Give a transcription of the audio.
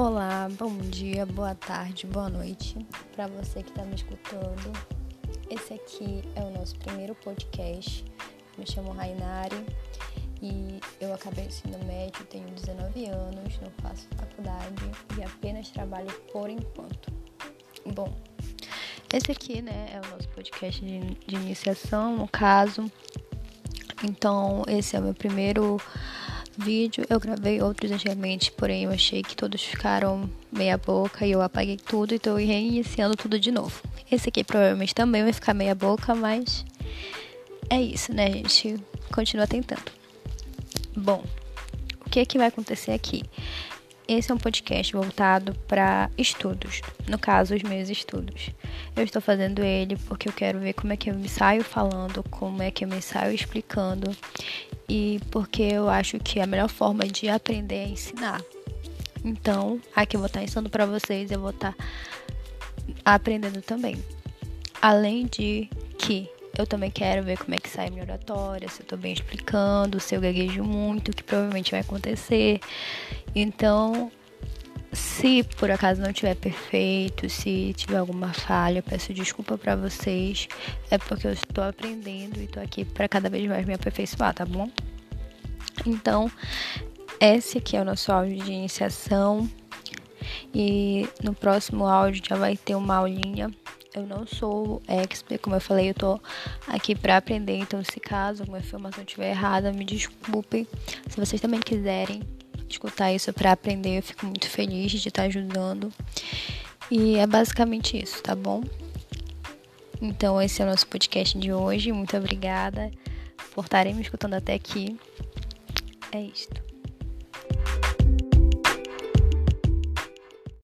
Olá, bom dia, boa tarde, boa noite para você que está me escutando. Esse aqui é o nosso primeiro podcast. Me chamo Rainari e eu acabei o ensino médio, tenho 19 anos, não faço faculdade e apenas trabalho por enquanto. Bom, esse aqui, né, é o nosso podcast de, de iniciação, no caso. Então, esse é o meu primeiro vídeo. Eu gravei outros antigamente, porém eu achei que todos ficaram meia boca e eu apaguei tudo e estou reiniciando tudo de novo. Esse aqui provavelmente também vai ficar meia boca, mas é isso, né, gente? Continua tentando. Bom, o que é que vai acontecer aqui? Esse é um podcast voltado para estudos, no caso, os meus estudos. Eu estou fazendo ele porque eu quero ver como é que eu me saio falando, como é que eu me saio explicando e porque eu acho que a melhor forma de aprender é ensinar. Então, aqui eu vou estar ensinando para vocês, eu vou estar aprendendo também. Além de que eu também quero ver como é que sai minha oratória, se eu tô bem explicando, se eu gaguejo muito, que provavelmente vai acontecer. Então, se por acaso não tiver perfeito, se tiver alguma falha, peço desculpa para vocês. É porque eu estou aprendendo e estou aqui para cada vez mais me aperfeiçoar, tá bom? Então, esse aqui é o nosso áudio de iniciação. E no próximo áudio já vai ter uma aulinha. Eu não sou expert, como eu falei, eu tô aqui para aprender. Então, se caso alguma informação estiver errada, me desculpem. Se vocês também quiserem escutar isso para aprender. Eu fico muito feliz de estar ajudando. E é basicamente isso, tá bom? Então, esse é o nosso podcast de hoje. Muito obrigada por estarem me escutando até aqui. É isto.